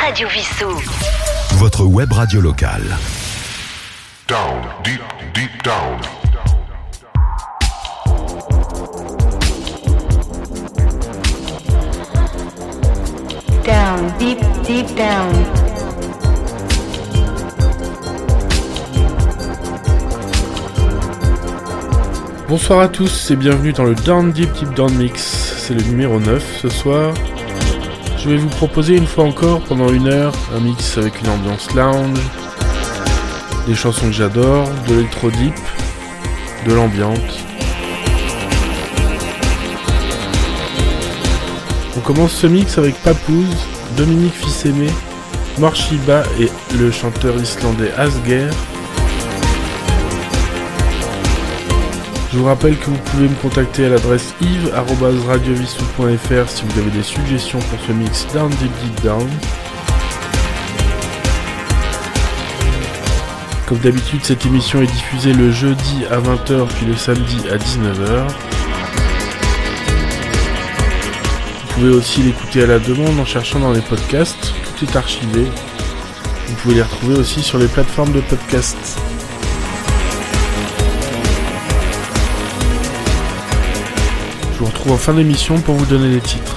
Radio Vissou. Votre web radio locale. Down, deep, deep down. Down, deep, deep down. Bonsoir à tous et bienvenue dans le Down Deep Deep Down Mix. C'est le numéro 9 ce soir. Je vais vous proposer une fois encore pendant une heure un mix avec une ambiance lounge, des chansons que j'adore, de l'électro deep, de l'ambiante. On commence ce mix avec Papouze, Dominique Fils-Aimé, Morshiba et le chanteur islandais Asger. Je vous rappelle que vous pouvez me contacter à l'adresse yves.radiovissou.fr si vous avez des suggestions pour ce mix Down Deep Deep Down. Comme d'habitude, cette émission est diffusée le jeudi à 20h puis le samedi à 19h. Vous pouvez aussi l'écouter à la demande en cherchant dans les podcasts. Tout est archivé. Vous pouvez les retrouver aussi sur les plateformes de podcasts. Retrouve en fin d'émission pour vous donner les titres.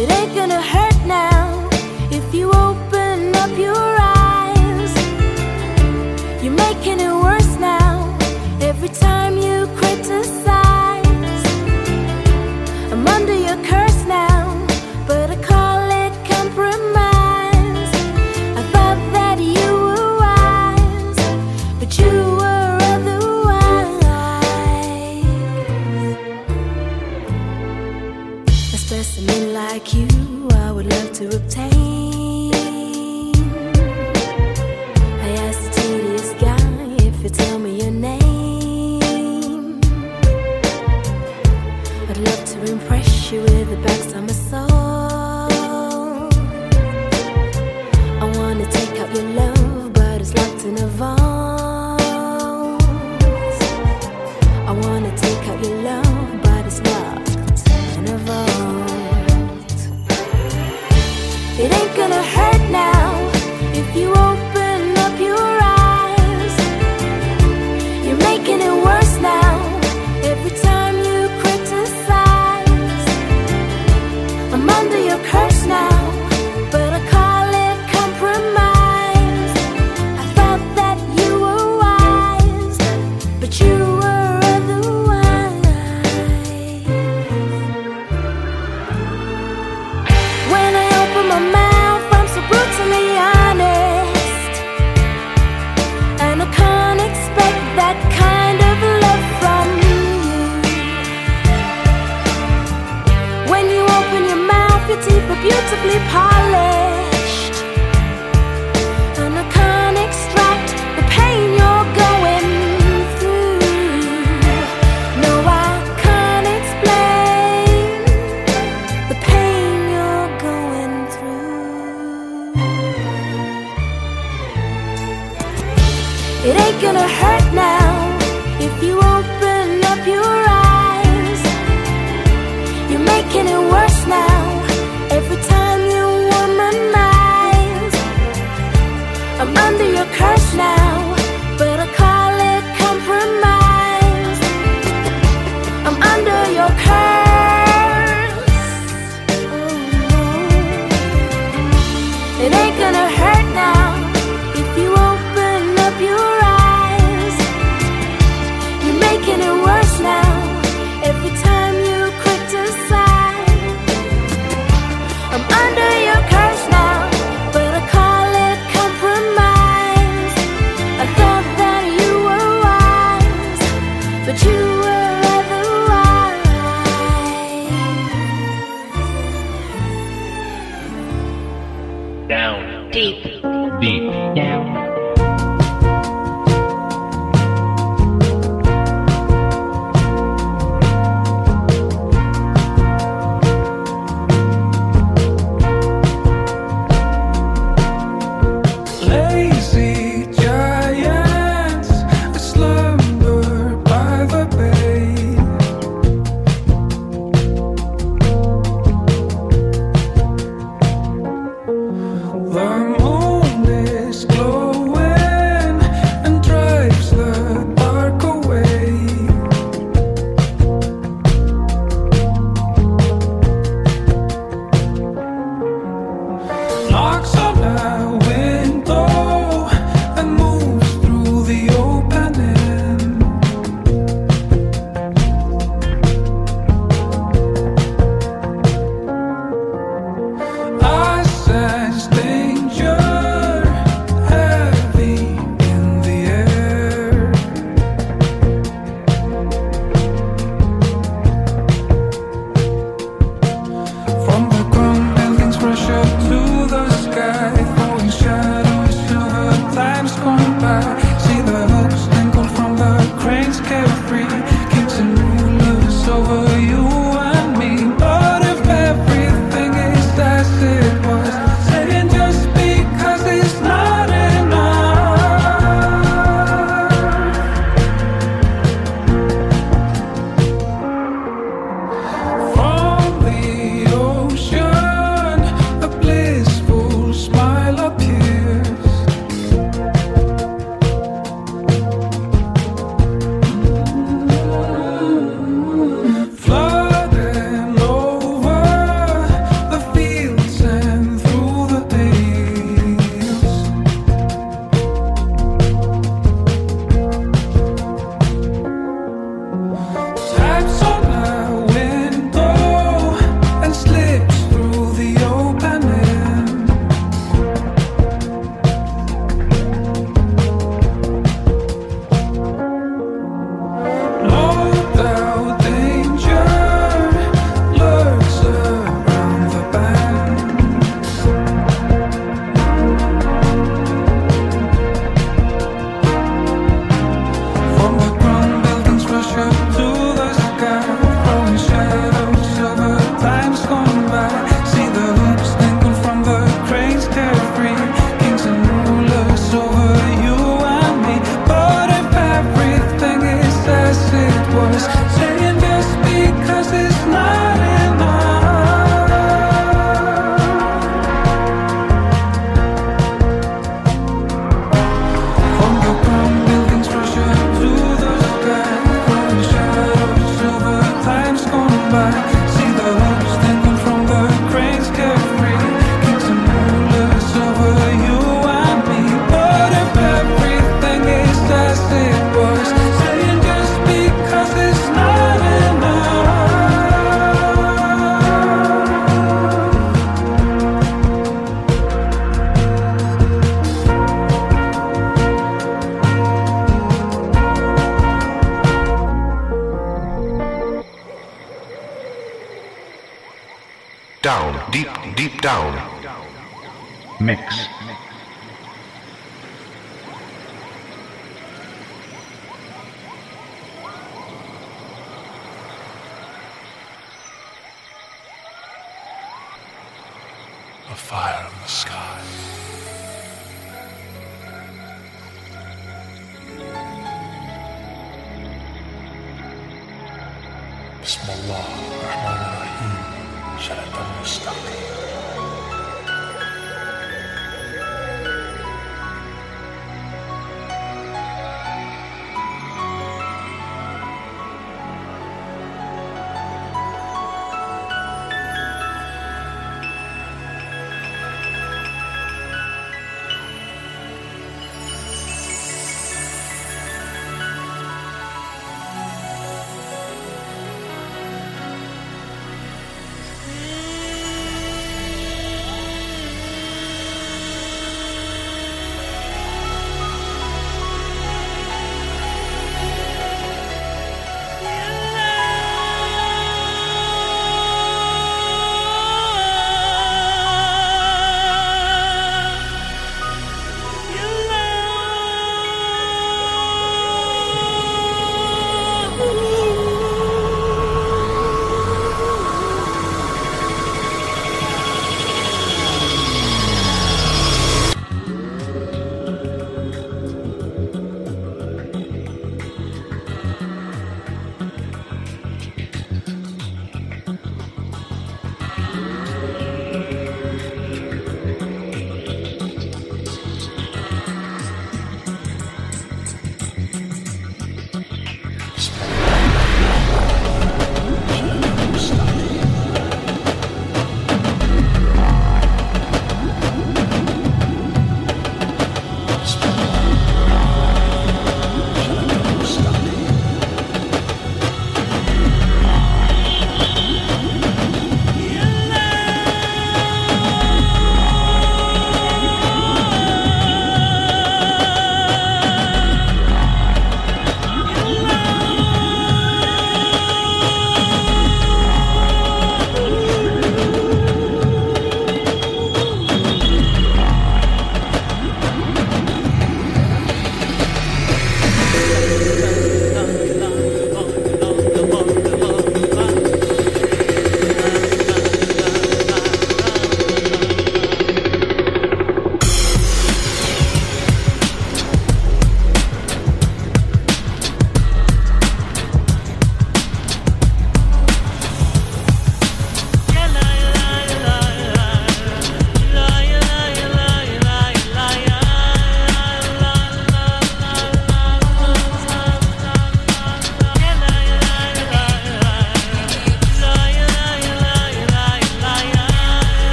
It ain't gonna hurt now if you open up your eyes. You're making it worse now every time you criticize.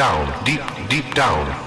Down, deep, deep down.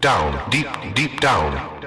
down, deep, deep down.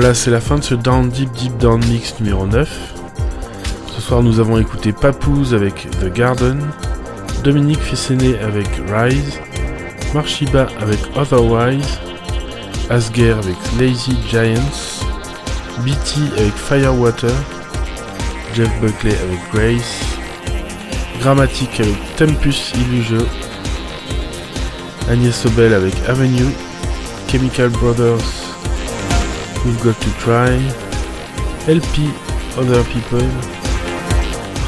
Voilà, c'est la fin de ce Down Deep Deep Down Mix numéro 9. Ce soir, nous avons écouté Papoose avec The Garden, Dominique Fessenet avec Rise, Marshiba avec Otherwise, Asger avec Lazy Giants, BT avec Firewater, Jeff Buckley avec Grace, Grammatic avec Tempus Illusion, Agnès Sobel avec Avenue, Chemical Brothers, We've Got to Try, LP Other People,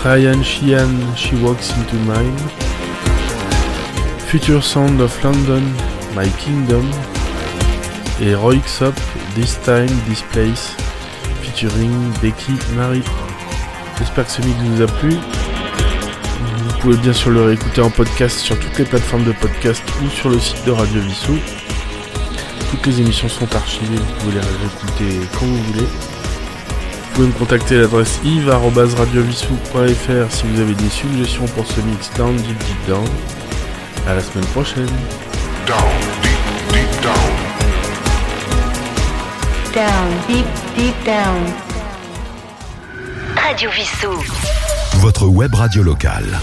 Ryan Sheehan She Walks Into Mine, Future Sound of London My Kingdom et Roy Xop This Time This Place featuring Becky Marie. J'espère que ce mix vous a plu. Vous pouvez bien sûr le réécouter en podcast sur toutes les plateformes de podcast ou sur le site de Radio Vissou. Toutes les émissions sont archivées, vous pouvez les réécouter quand vous voulez. Vous pouvez me contacter à l'adresse yves.radiovissou.fr si vous avez des suggestions pour ce mix Down Deep Deep Down. À la semaine prochaine. Down, deep, deep down. Down, deep, deep down. Radio Vissou. Votre web radio locale.